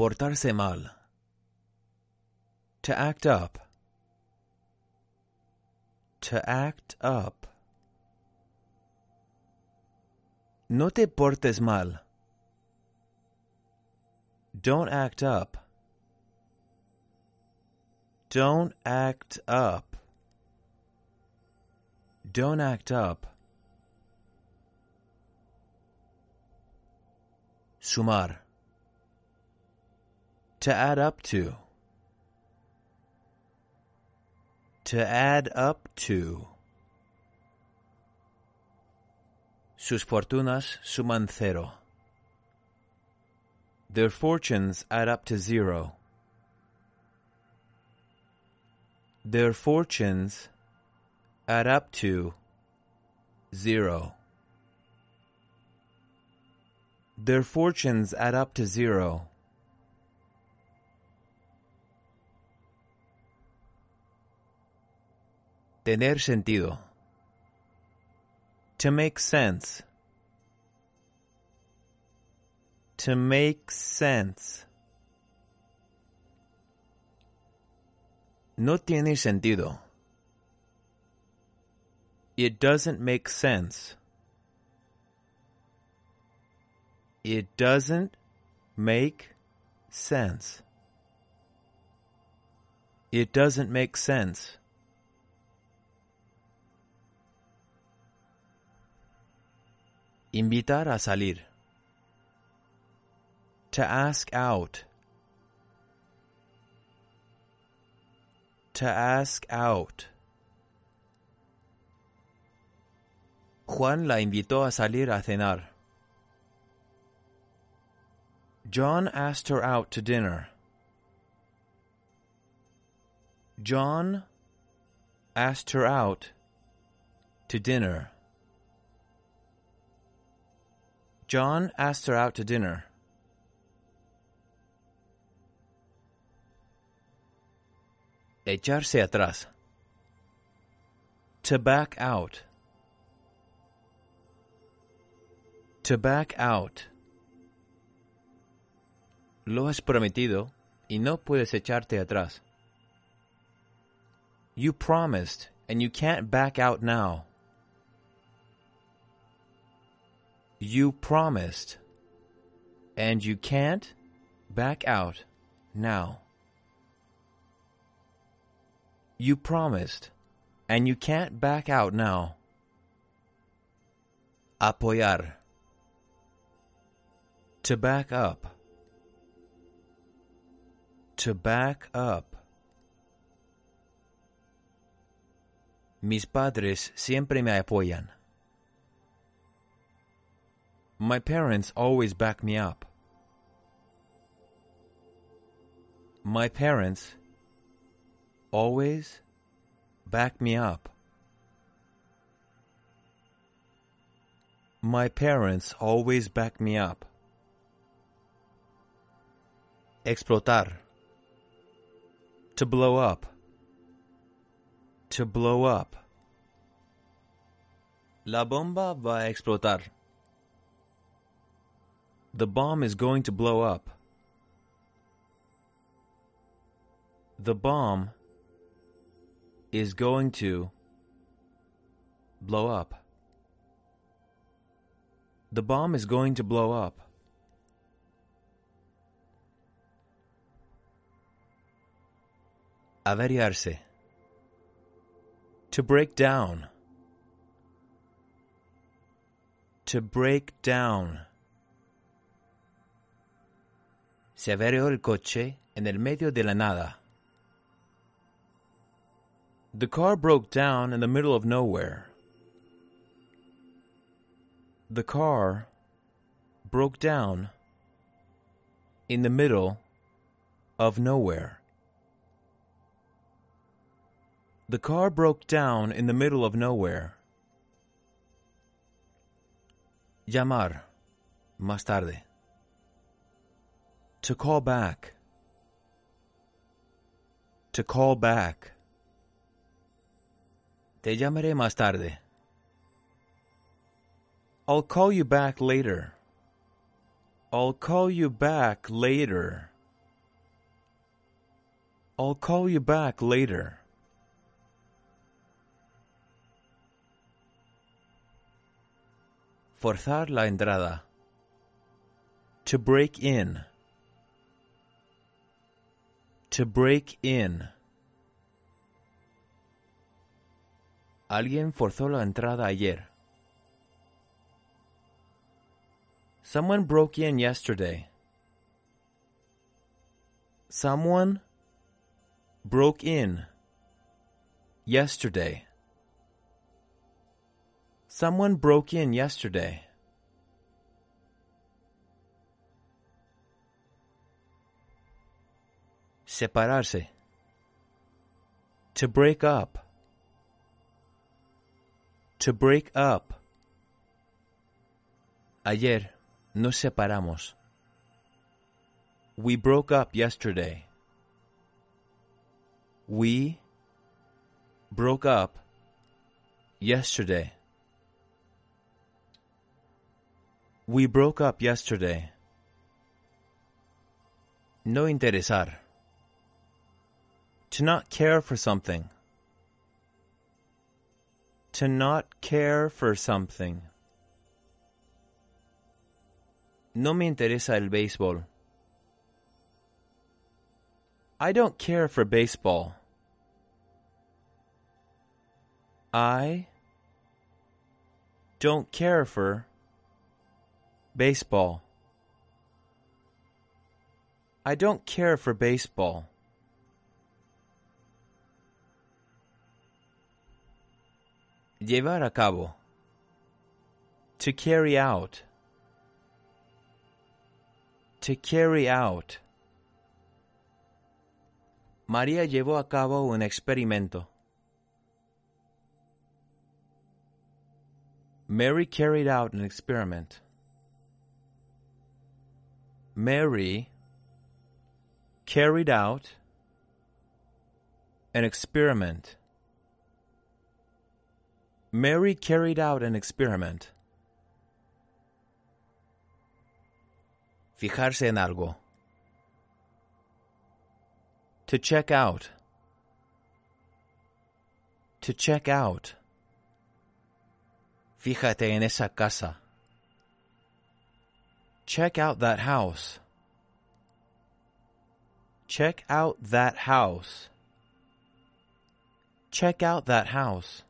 Portarse mal. To act up. To act up. No te portes mal. Don't act up. Don't act up. Don't act up. Sumar. To add up to. To add up to. Sus fortunas suman cero. Their fortunes add up to zero. Their fortunes add up to zero. Their fortunes add up to zero. Tener sentido. To make sense. To make sense. No tiene sentido. It doesn't make sense. It doesn't make sense. It doesn't make sense. Invitar a salir. To ask out. To ask out. Juan la invitó a salir a cenar. John asked her out to dinner. John asked her out to dinner. John asked her out to dinner. Echarse atrás. To back out. To back out. Lo has prometido y no puedes echarte atrás. You promised and you can't back out now. You promised and you can't back out now. You promised and you can't back out now. Apoyar. To back up. To back up. Mis padres siempre me apoyan. My parents always back me up. My parents always back me up. My parents always back me up. Explotar. To blow up. To blow up. La bomba va a explotar. The bomb is going to blow up. The bomb is going to blow up. The bomb is going to blow up. Averiarse. To break down. To break down. Se averió el coche en el medio de la nada. The car broke down in the middle of nowhere. The car broke down in the middle of nowhere. The car broke down in the middle of nowhere. Llamar. Más tarde. To call back. To call back. Te llamaré más tarde. I'll call you back later. I'll call you back later. I'll call you back later. Forzar la entrada. To break in. To break in. Alguien forzó la entrada ayer. Someone broke in yesterday. Someone broke in yesterday. Someone broke in yesterday. Separarse. To break up. To break up. Ayer nos separamos. We broke up yesterday. We broke up yesterday. We broke up yesterday. No interesar. To not care for something. To not care for something. No me interesa el béisbol. I don't care for baseball. I don't care for baseball. I don't care for baseball. Llevar a cabo. To carry out. To carry out. María llevó a cabo un experimento. Mary carried out an experiment. Mary carried out an experiment. Mary carried out an experiment. Fijarse en algo. To check out. To check out. Fíjate en esa casa. Check out that house. Check out that house. Check out that house.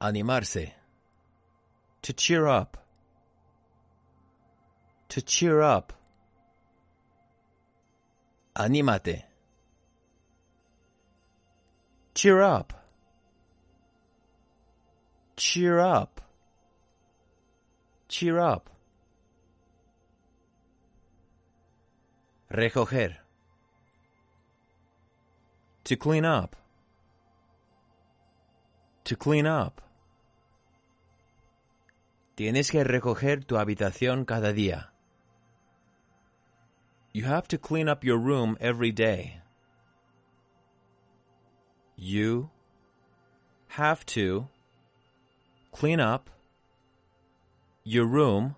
Animarse. To cheer up. To cheer up. Anímate. Cheer up. Cheer up. Cheer up. Recoger. To clean up. To clean up. Tienes que recoger tu habitación cada día. You have to clean up your room every day. You have to clean up your room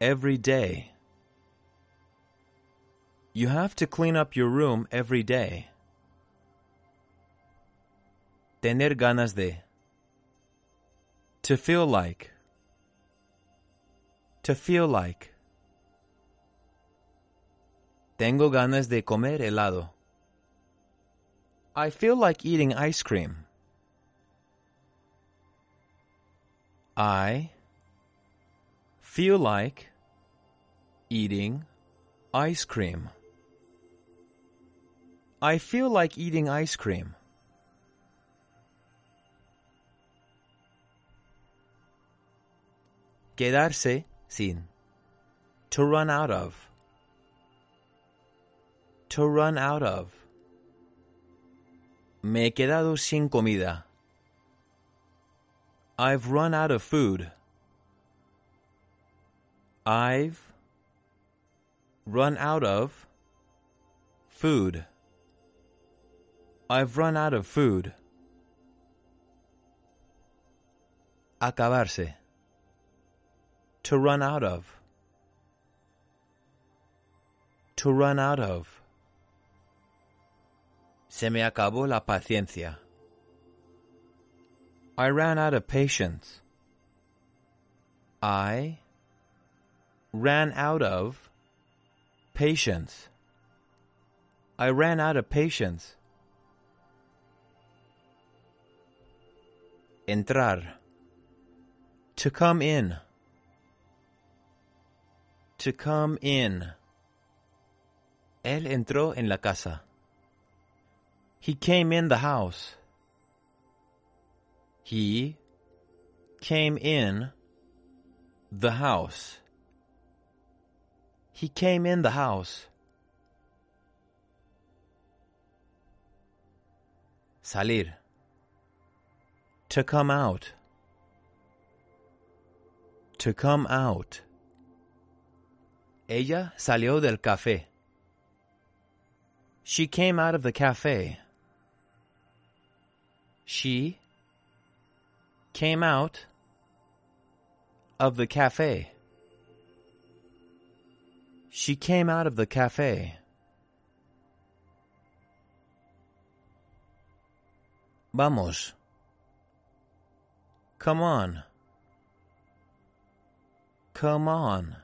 every day. You have to clean up your room every day. Tener ganas de. To feel like. To feel like. Tengo ganas de comer helado. I feel like eating ice cream. I feel like eating ice cream. I feel like eating ice cream. Quedarse sin. To run out of. To run out of. Me he quedado sin comida. I've run out of food. I've run out of food. I've run out of food. Acabarse. To run out of. to run out of. Se me acabó la paciencia. I ran out of patience. I ran out of patience. I ran out of patience. Entrar. To come in. To come in. Él entró en la casa. He came in the house. He came in the house. He came in the house. Salir. To come out. To come out. Ella salió del café. She came out of the cafe. She came out of the cafe. She came out of the cafe. Vamos. Come on. Come on.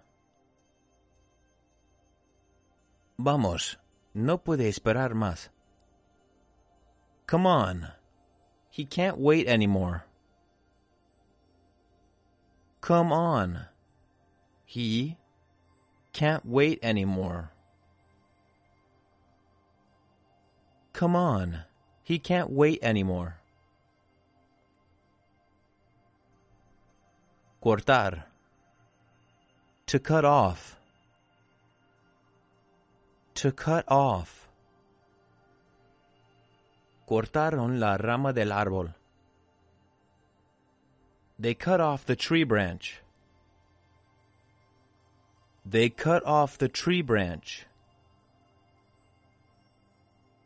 Vamos. No puede esperar más. Come on. He can't wait anymore. Come on. He can't wait anymore. Come on. He can't wait anymore. Cortar. To cut off. To cut off. Cortaron la rama del árbol. They cut off the tree branch. They cut off the tree branch.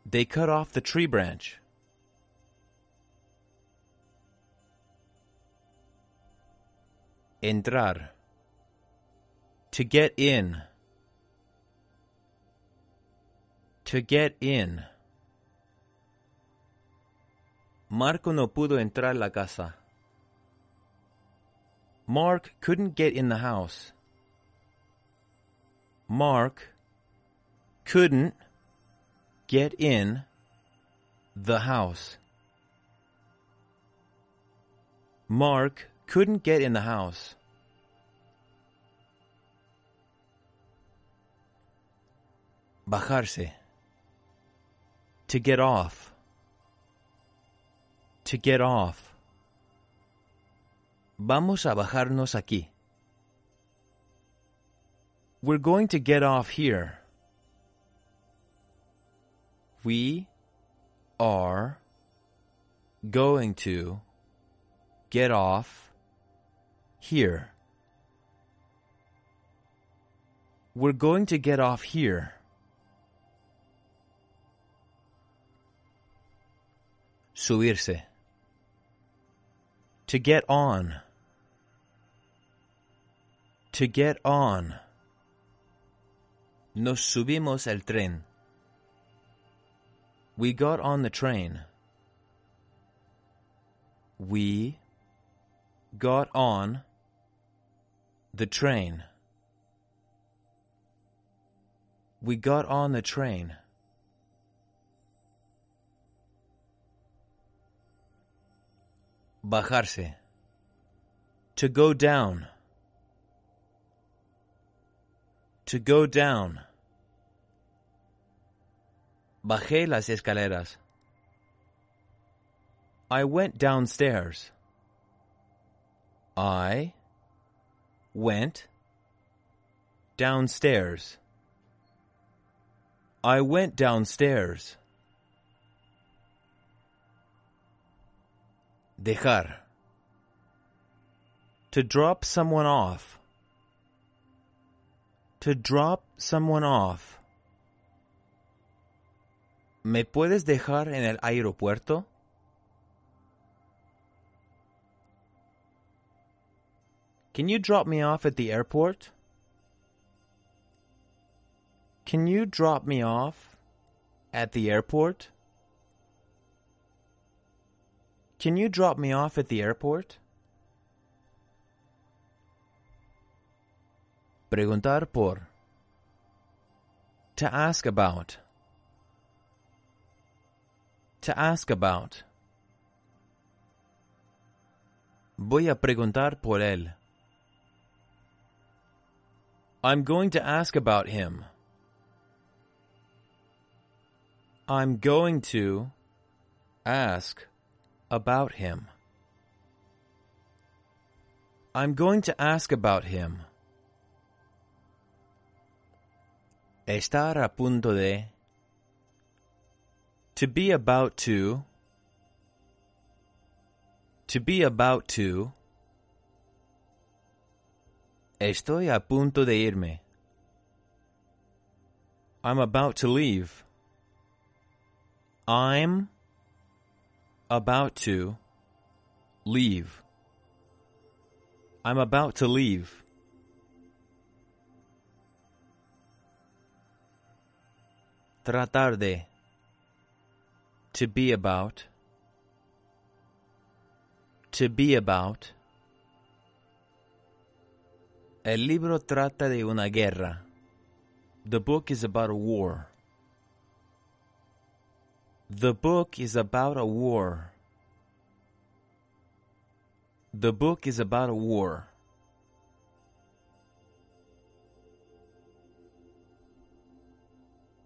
They cut off the tree branch. Entrar. To get in. To get in. Marco no pudo entrar la casa. Mark couldn't get in the house. Mark couldn't get in the house. Mark couldn't get in the house. Bajarse. To get off. To get off. Vamos a bajarnos aquí. We're going to get off here. We are going to get off here. We're going to get off here. Subirse. To get on. To get on. Nos subimos al tren. We got on the train. We got on the train. We got on the train. Bajarse. To go down. To go down. Bajé las escaleras. I went downstairs. I went downstairs. I went downstairs. Dejar. To drop someone off. To drop someone off. ¿Me puedes dejar en el aeropuerto? Can you drop me off at the airport? Can you drop me off at the airport? Can you drop me off at the airport? Preguntar por. To ask about. To ask about. Voy a preguntar por él. I'm going to ask about him. I'm going to ask about him. I'm going to ask about him. Estar a punto de. To be about to. To be about to. Estoy a punto de irme. I'm about to leave. I'm about to leave. I'm about to leave. Tratar de. To be about. To be about. El libro trata de una guerra. The book is about a war. The book is about a war. The book is about a war.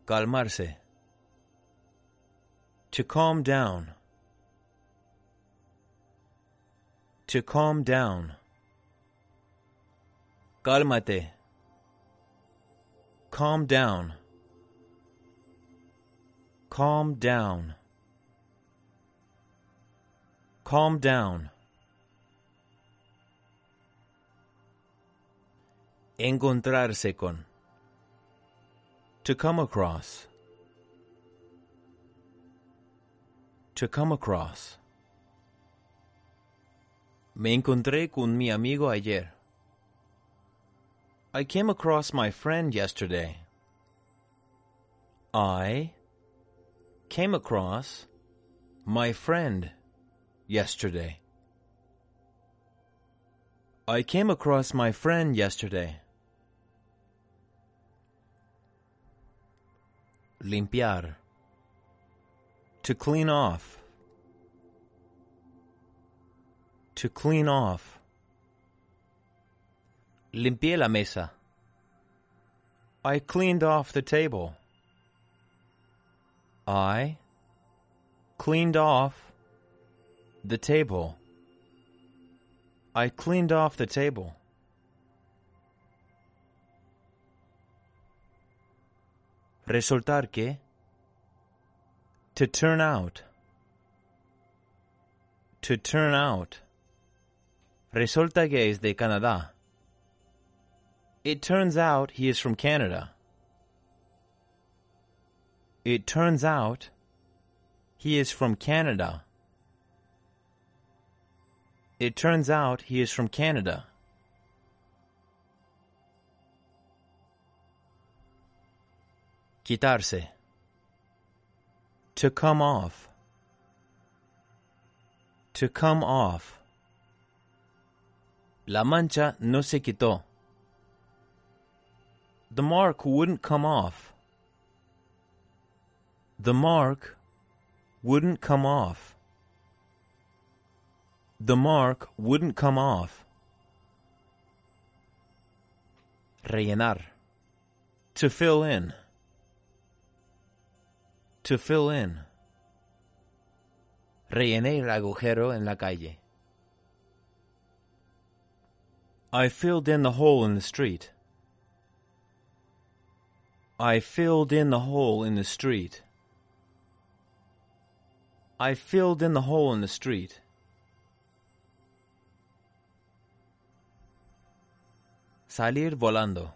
Calmarse. To calm down. To calm down. Cálmate. Calm down. Calm down. Calm down. Encontrarse con. To come across. To come across. Me encontré con mi amigo ayer. I came across my friend yesterday. I came across my friend yesterday. I came across my friend yesterday. Limpiar. To clean off. To clean off. Limpié la mesa. I cleaned off the table. I cleaned off the table. I cleaned off the table. Resultar que. To turn out. To turn out. Resulta que es de Canadá. It turns out he is from Canada. It turns out he is from Canada. It turns out he is from Canada. Quitarse. To come off. To come off. La mancha no se quitó. The mark wouldn't come off. The mark wouldn't come off. The mark wouldn't come off. Rellenar. To fill in. To fill in. Rellené el agujero en la calle. I filled in the hole in the street. I filled in the hole in the street. I filled in the hole in the street. Salir volando.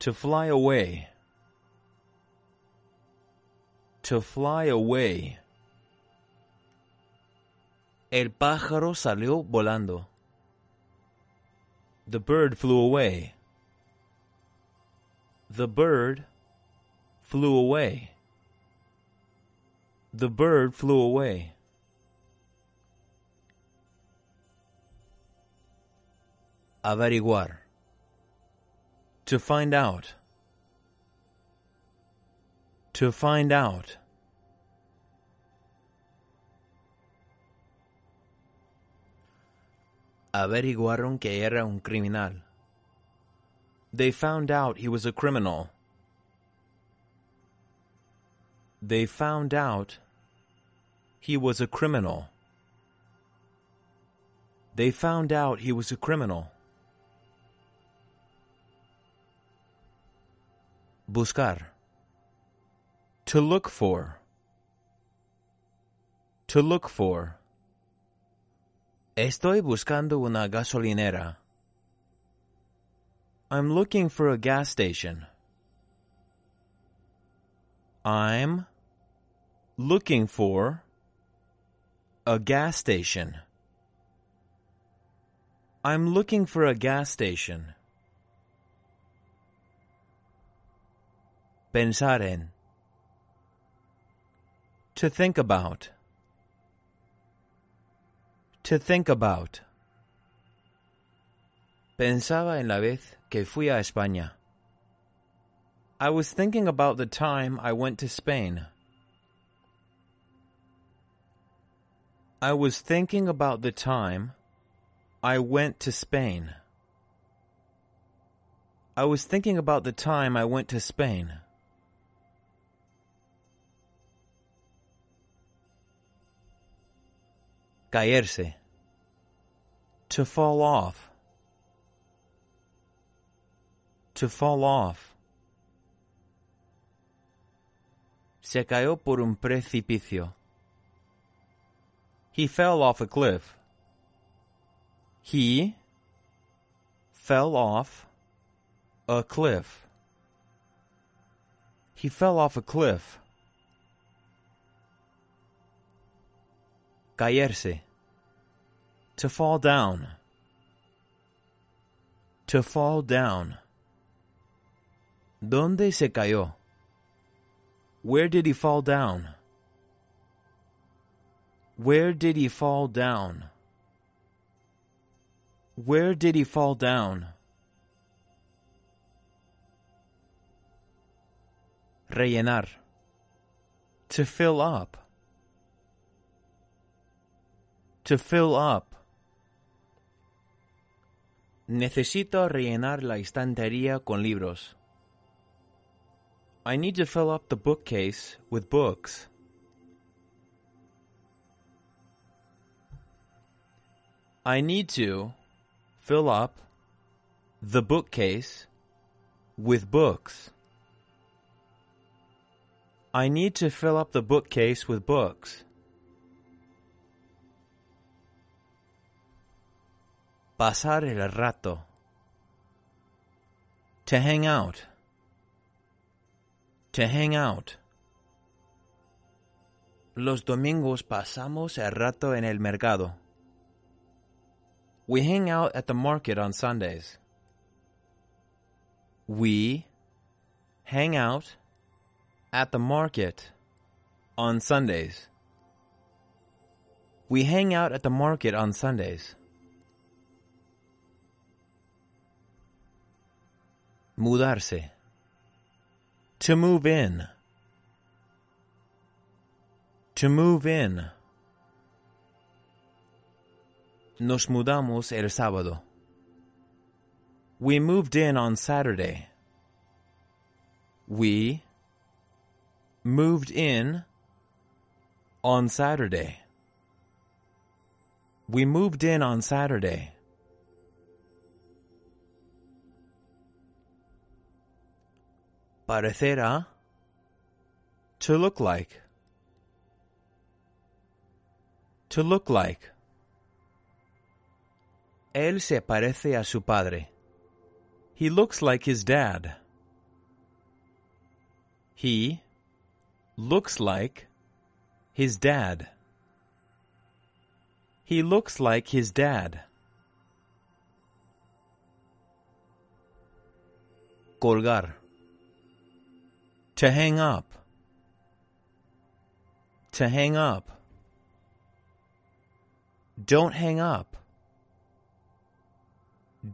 To fly away. To fly away. El pájaro salió volando. The bird flew away. The bird flew away. The bird flew away. Averiguar. To find out. To find out. Averiguaron que era un criminal. They found out he was a criminal. They found out he was a criminal. They found out he was a criminal. Buscar. To look for. To look for. Estoy buscando una gasolinera. I'm looking for a gas station. I'm looking for a gas station. I'm looking for a gas station. Pensar en. To think about. To think about. Pensaba en la vez que fui a España. I was thinking about the time I went to Spain. I was thinking about the time I went to Spain. I was thinking about the time I went to Spain. Caerse. To fall off. To fall off. Se cayó por un precipicio. He fell off a cliff. He fell off a cliff. He fell off a cliff. Caerse. To fall down. To fall down. ¿Dónde se cayó? Where did he fall down? Where did he fall down? Where did he fall down? Rellenar. To fill up. To fill up. Necesito rellenar la estantería con libros. I need to fill up the bookcase with books. I need to fill up the bookcase with books. I need to fill up the bookcase with books. Pasar el rato. To hang out. To hang out. Los domingos pasamos el rato en el mercado. We hang out at the market on Sundays. We hang out at the market on Sundays. We hang out at the market on Sundays. Mudarse. To move in. To move in. Nos mudamos el sábado. We moved in on Saturday. We moved in on Saturday. We moved in on Saturday. Parecer a. To look like. To look like. Él se parece a su padre. He looks like his dad. He looks like his dad. He looks like his dad. Colgar. To hang up. To hang up. Don't hang up.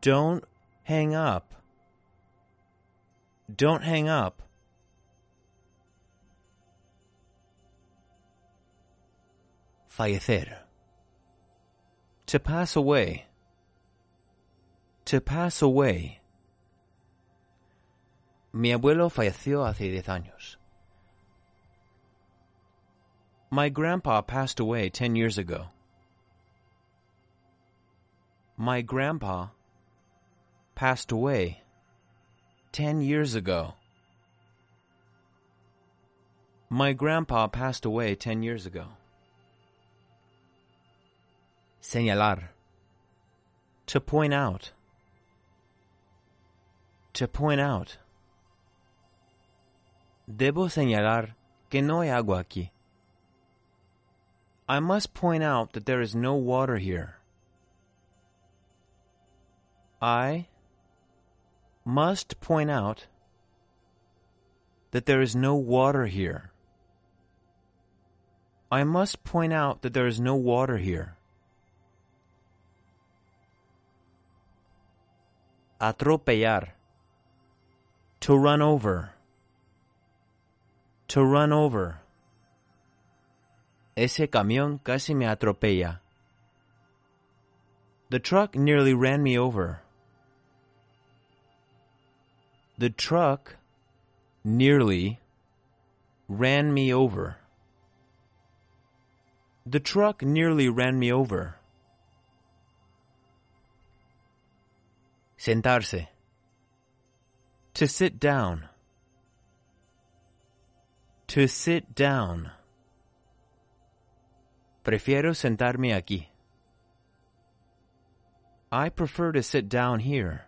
Don't hang up. Don't hang up. Fallecer. To pass away. To pass away. Mi abuelo falleció hace diez años. My grandpa passed away ten years ago. My grandpa passed away ten years ago. My grandpa passed away ten years ago. Señalar. To point out. To point out. Debo señalar que no hay agua aquí. I must point out that there is no water here. I must point out that there is no water here. I must point out that there is no water here. Atropellar. To run over. To run over. Ese camión casi me atropella. The truck nearly ran me over. The truck nearly ran me over. The truck nearly ran me over. Sentarse. To sit down. To sit down. Prefiero sentarme aquí. I prefer to sit down here.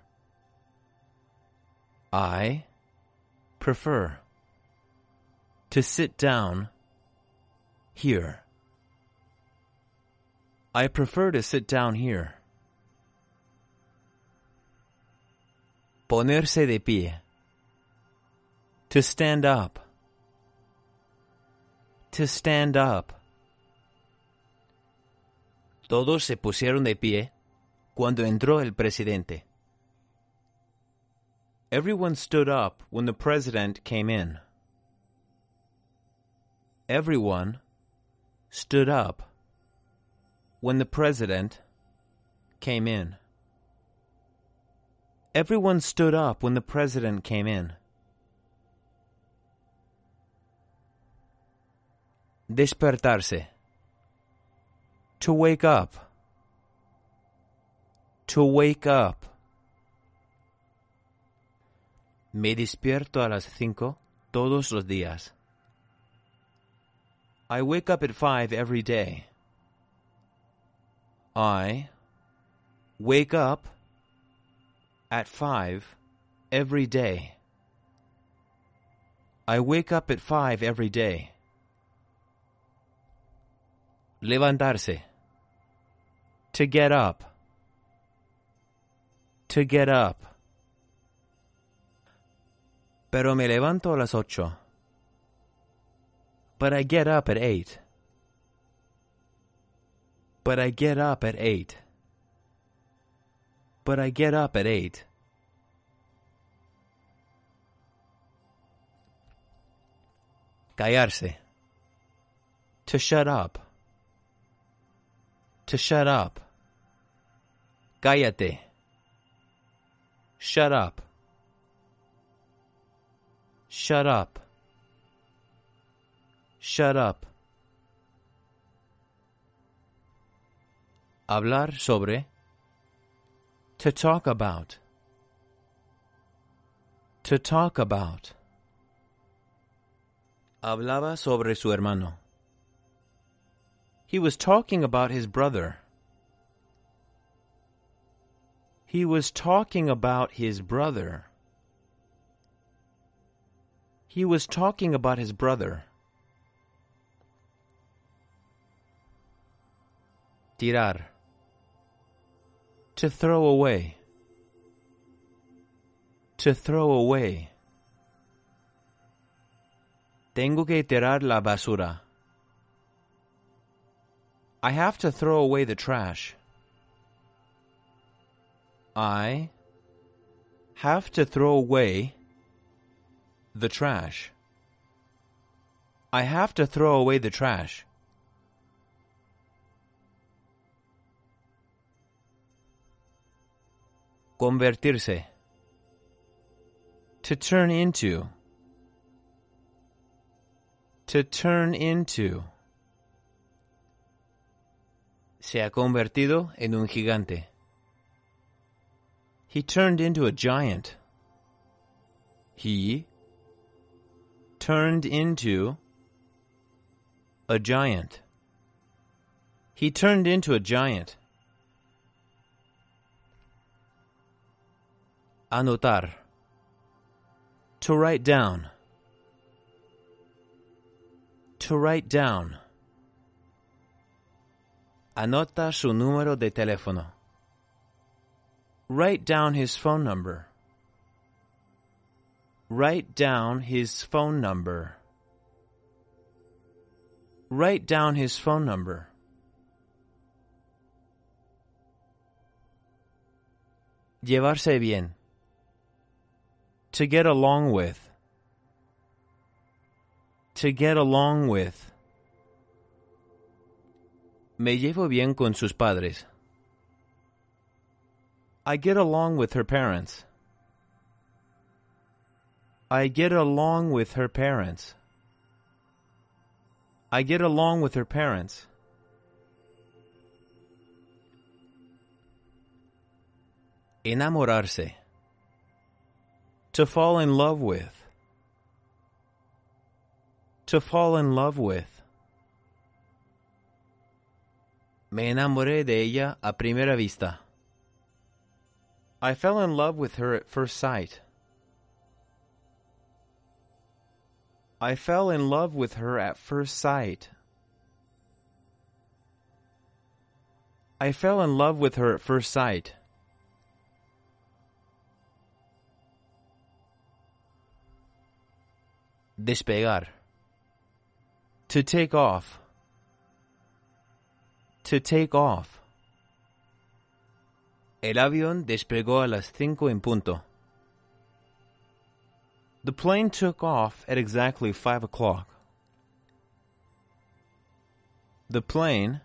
I prefer to sit down here. I prefer to sit down here. Ponerse de pie. To stand up. To stand up. Todos se pusieron de pie cuando entró el presidente. Everyone stood up when the president came in. Everyone stood up when the president came in. Everyone stood up when the president came in. Despertarse. To wake up. To wake up. Me despierto a las cinco todos los días. I wake up at five every day. I wake up at five every day. I wake up at five every day. Levantarse. To get up. To get up. Pero me levanto a las ocho. But I get up at eight. But I get up at eight. But I get up at eight. Callarse. To shut up. To shut up. Cállate. Shut up. Shut up. Shut up. Hablar sobre. To talk about. To talk about. Hablaba sobre su hermano. He was talking about his brother. He was talking about his brother. He was talking about his brother. Tirar. To throw away. To throw away. Tengo que tirar la basura. I have to throw away the trash. I have to throw away the trash. I have to throw away the trash. Convertirse. To turn into. To turn into. Se ha convertido en un gigante. He turned into a giant. He turned into a giant. He turned into a giant. Anotar. To write down. To write down. Anota su número de teléfono. Write down his phone number. Write down his phone number. Write down his phone number. Llevarse bien. To get along with. To get along with. Me llevo bien con sus padres. I get along with her parents. I get along with her parents. I get along with her parents. Enamorarse. To fall in love with. To fall in love with. Me enamoré de ella a primera vista. I fell in love with her at first sight. I fell in love with her at first sight. I fell in love with her at first sight. Despegar. To take off. To take off. El avión despegó a las cinco en punto. The plane took off at exactly five o'clock. The plane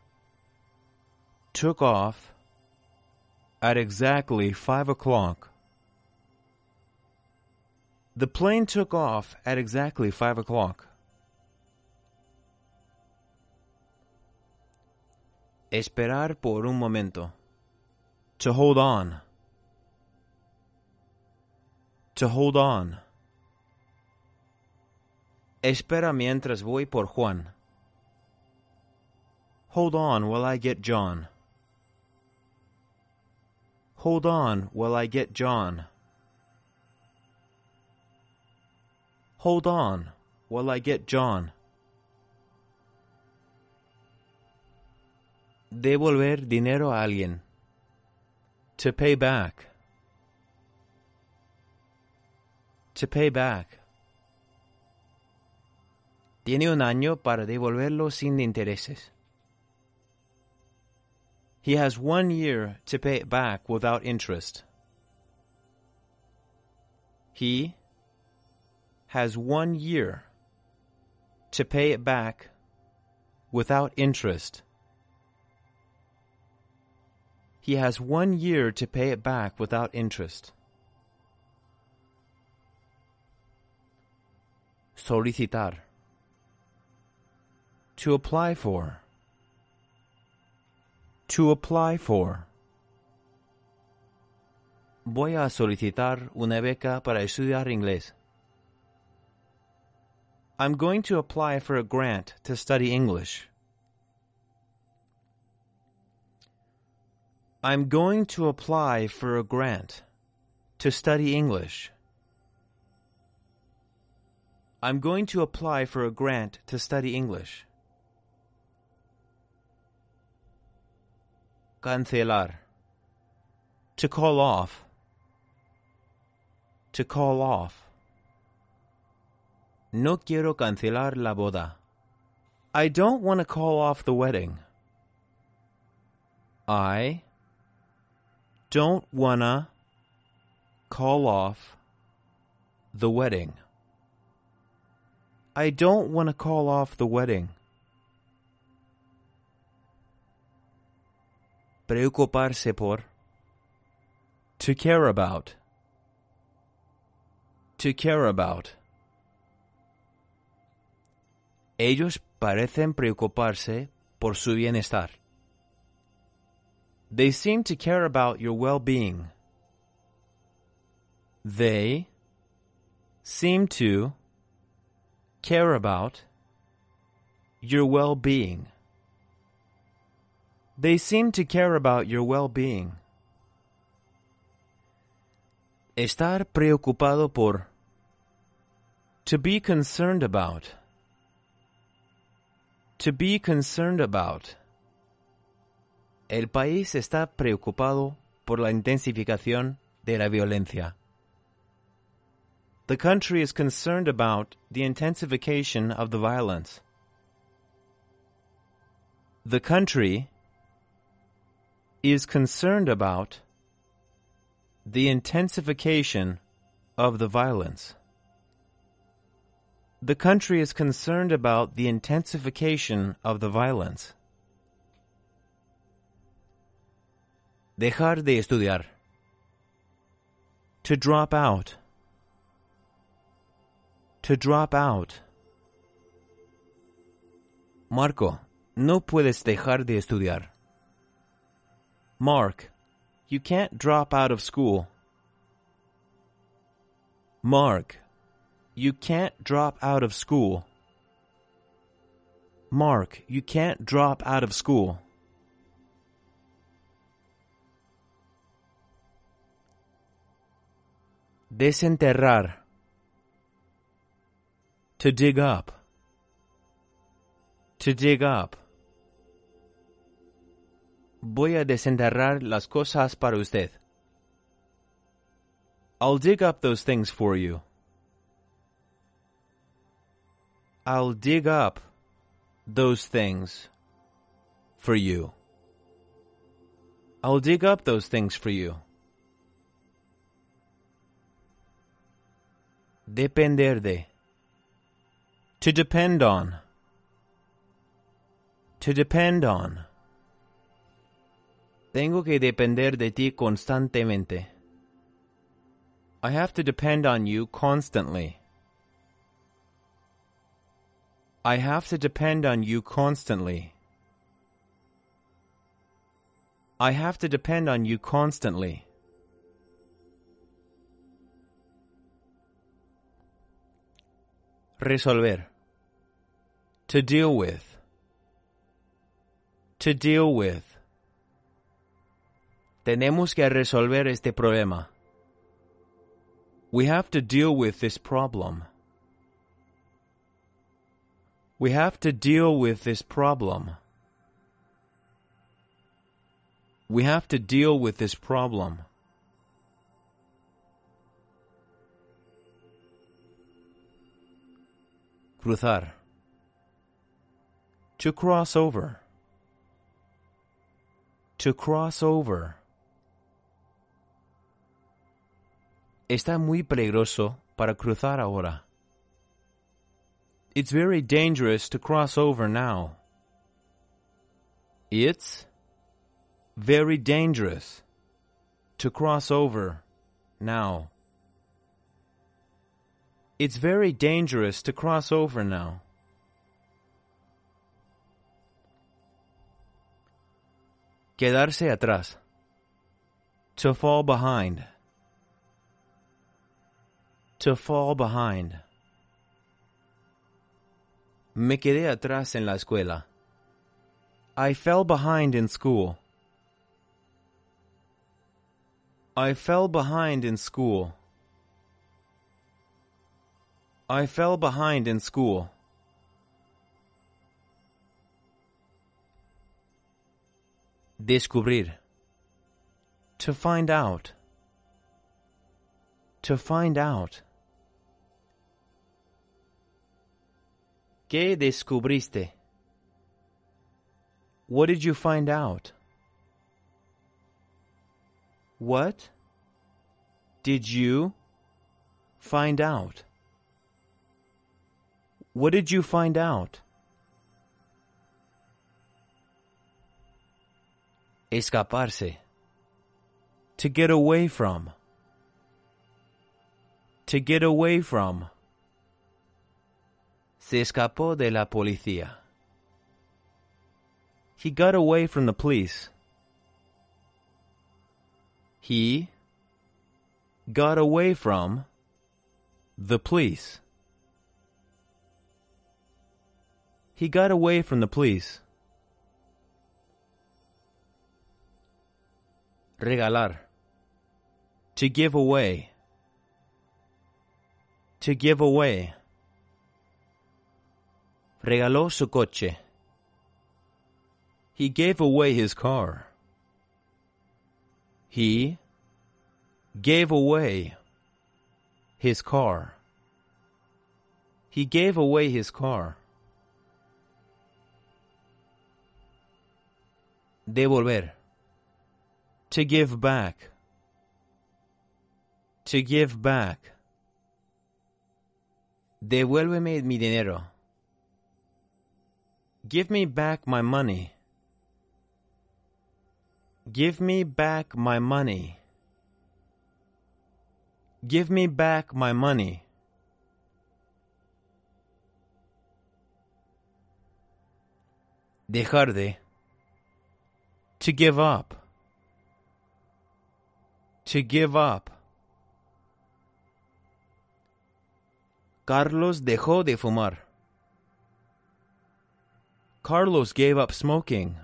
took off at exactly five o'clock. The plane took off at exactly five o'clock. Esperar por un momento. To hold on. To hold on. Espera mientras voy por Juan. Hold on while I get John. Hold on while I get John. Hold on while I get John. Devolver dinero a alguien. To pay back. To pay back. Tiene un año para devolverlo sin intereses. He has one year to pay it back without interest. He has one year to pay it back without interest. He has one year to pay it back without interest. Solicitar. To apply for. To apply for. Voy a solicitar una beca para estudiar inglés. I'm going to apply for a grant to study English. I'm going to apply for a grant to study English. I'm going to apply for a grant to study English. Cancelar. To call off. To call off. No quiero cancelar la boda. I don't want to call off the wedding. I don't wanna call off the wedding. I don't want to call off the wedding. Preocuparse por. To care about. To care about. Ellos parecen preocuparse por su bienestar. They seem to care about your well-being. They seem to care about your well-being. They seem to care about your well-being. Estar preocupado por. To be concerned about. To be concerned about. El país está preocupado por la intensificación de la violencia. The country is concerned about the intensification of the violence. The country is concerned about the intensification of the violence. The country is concerned about the intensification of the violence. Dejar de estudiar. To drop out. To drop out. Marco, no puedes dejar de estudiar. Mark, you can't drop out of school. Mark, you can't drop out of school. Mark, you can't drop out of school. Desenterrar. To dig up. To dig up. Voy a desenterrar las cosas para usted. I'll dig up those things for you. I'll dig up those things for you. I'll dig up those things for you. Depender de. To depend on. To depend on. Tengo que depender de ti constantemente. I have to depend on you constantly. I have to depend on you constantly. I have to depend on you constantly. Resolver. To deal with. To deal with. Tenemos que resolver este problema. We have to deal with this problem. We have to deal with this problem. We have to deal with this problem. Cruzar. To cross over. To cross over. Está muy peligroso para cruzar ahora. It's very dangerous to cross over now. It's very dangerous to cross over now. It's very dangerous to cross over now. Quedarse atrás. To fall behind. To fall behind. Me quedé atrás en la escuela. I fell behind in school. I fell behind in school. I fell behind in school. Descubrir. To find out. To find out. ¿Qué descubriste? What did you find out? What did you find out? What did you find out? Escaparse. To get away from. To get away from. Se escapó de la policía. He got away from the police. He got away from the police. He got away from the police. Regalar. To give away. To give away. Regaló su coche. He gave away his car. He gave away his car. He gave away his car. Devolver. To give back. To give back. Devuélveme mi dinero. Give me back my money. Give me back my money. Give me back my money. Dejar de. To give up. To give up. Carlos dejó de fumar. Carlos gave up smoking.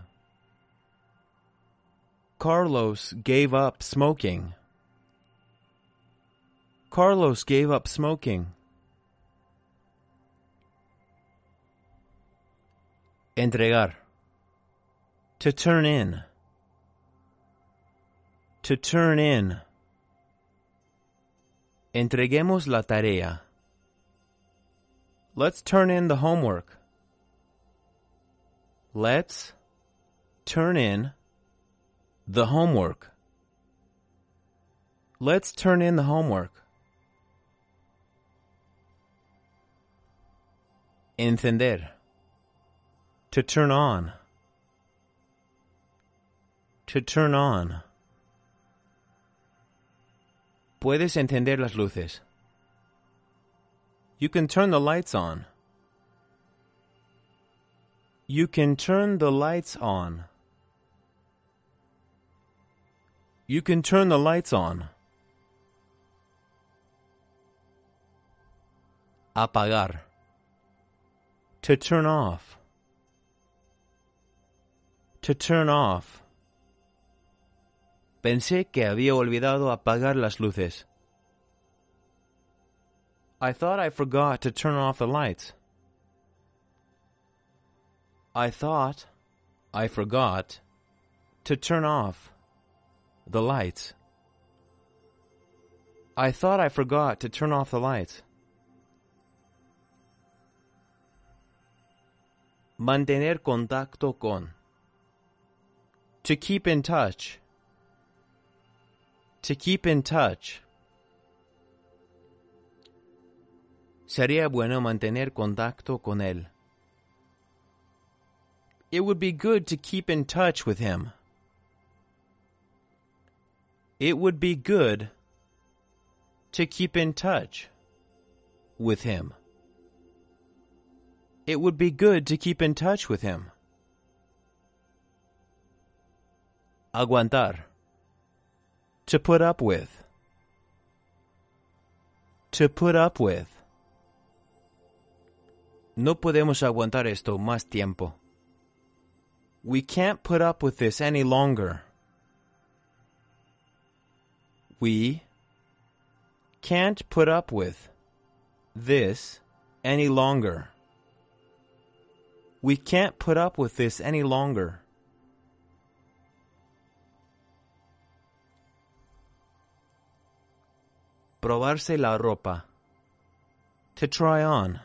Carlos gave up smoking. Carlos gave up smoking. Entregar. To turn in. To turn in. Entreguemos la tarea. Let's turn in the homework. Let's turn in the homework. Let's turn in the homework. Encender. To turn on. To turn on. Puedes encender las luces. You can turn the lights on. You can turn the lights on. You can turn the lights on. Apagar. To turn off. To turn off. Pensé que había olvidado apagar las luces. I thought I forgot to turn off the lights. I thought I forgot to turn off the lights. I thought I forgot to turn off the lights. Mantener contacto con. To keep in touch. To keep in touch. Sería bueno mantener contacto con él. It would be good to keep in touch with him. It would be good to keep in touch with him. It would be good to keep in touch with him. Aguantar. To put up with. To put up with. No podemos aguantar esto más tiempo. We can't put up with this any longer. We can't put up with this any longer. We can't put up with this any longer. Probarse la ropa. To try on.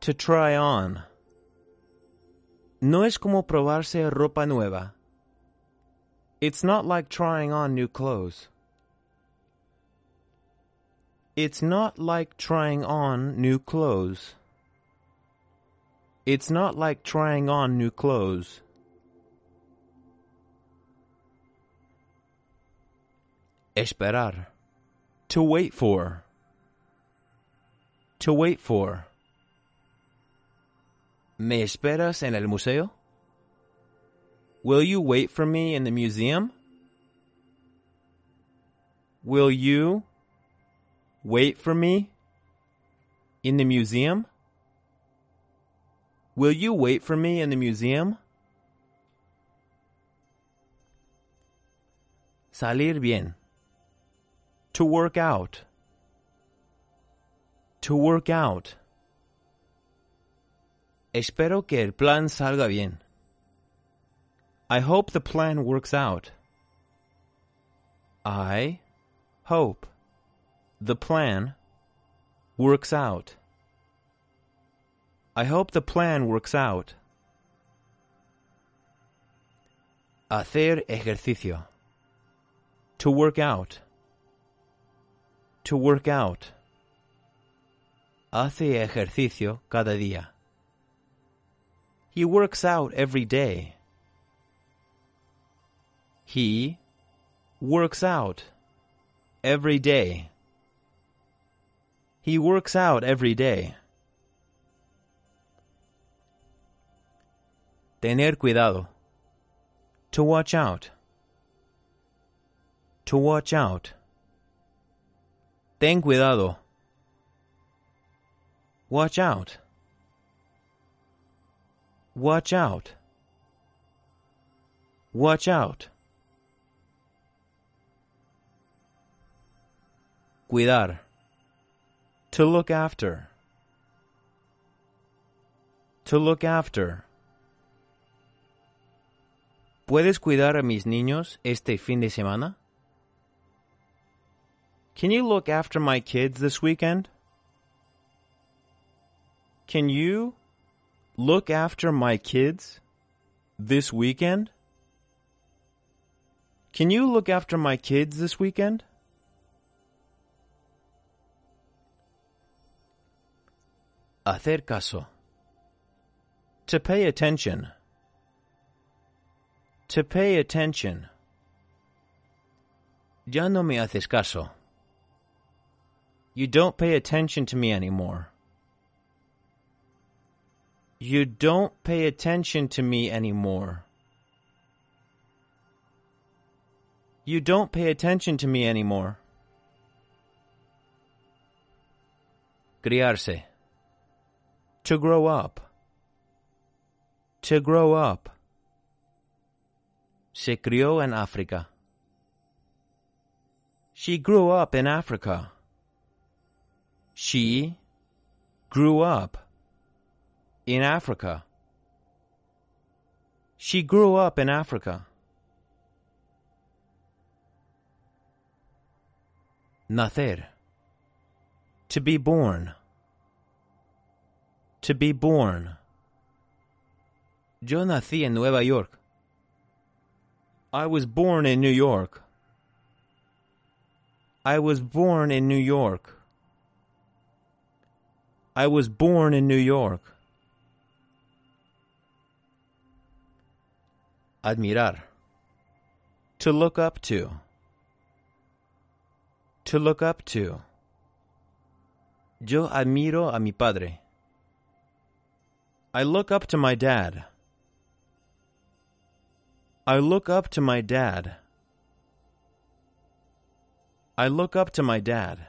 To try on. No es como probarse ropa nueva. It's not like trying on new clothes. It's not like trying on new clothes. It's not like trying on new clothes. Esperar. To wait for. To wait for. ¿Me esperas en el museo? Will you wait for me in the museum? Will you wait for me in the museum? Will you wait for me in the museum? Salir bien. To work out. To work out. Espero que el plan salga bien. I hope the plan works out. I hope the plan works out. I hope the plan works out. Hacer ejercicio. To work out. To work out. Hace ejercicio cada día. He works out every day. He works out every day. He works out every day. Tener cuidado. To watch out. To watch out. Ten cuidado. Watch out. Watch out. Watch out. Cuidar. To look after. To look after. ¿Puedes cuidar a mis niños este fin de semana? Can you look after my kids this weekend? Can you look after my kids this weekend? Can you look after my kids this weekend? Hacer caso. To pay attention. To pay attention. Ya no me haces caso. You don't pay attention to me anymore. You don't pay attention to me anymore. You don't pay attention to me anymore. Criarse. To grow up. To grow up. Se crió en África. She grew up in Africa. She grew up in Africa. She grew up in Africa. Nacer. To be born. To be born. Yo nací en Nueva York. I was born in New York. I was born in New York. I was born in New York. Admirar. To look up to. To look up to. Yo admiro a mi padre. I look up to my dad. I look up to my dad. I look up to my dad.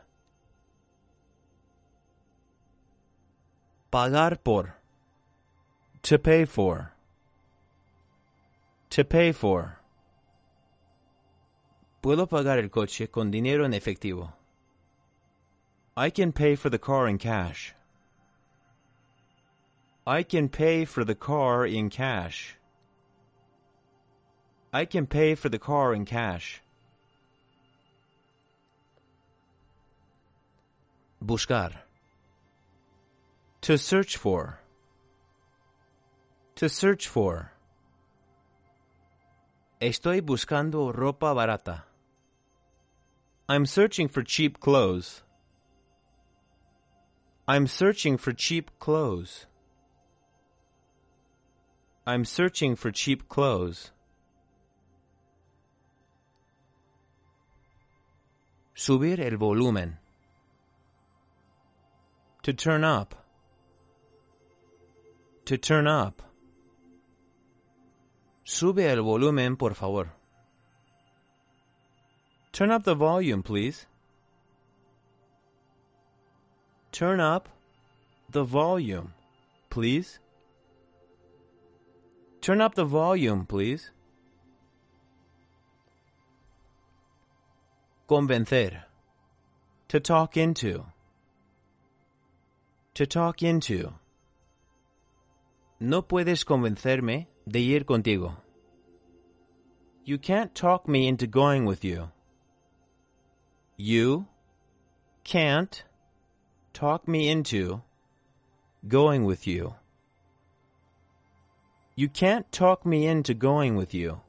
Pagar por. To pay for. To pay for. Puedo pagar el coche con dinero en efectivo. I can pay for the car in cash. I can pay for the car in cash. I can pay for the car in cash. Buscar. To search for. To search for. Estoy buscando ropa barata. I'm searching for cheap clothes. I'm searching for cheap clothes. I'm searching for cheap clothes. Subir el volumen. To turn up. To turn up. Sube el volumen, por favor. Turn up the volume, please. Turn up the volume, please. Turn up the volume, please. Convencer. To talk into. To talk into. No puedes convencerme de ir contigo. You can't talk me into going with you. You can't talk me into going with you. You can't talk me into going with you.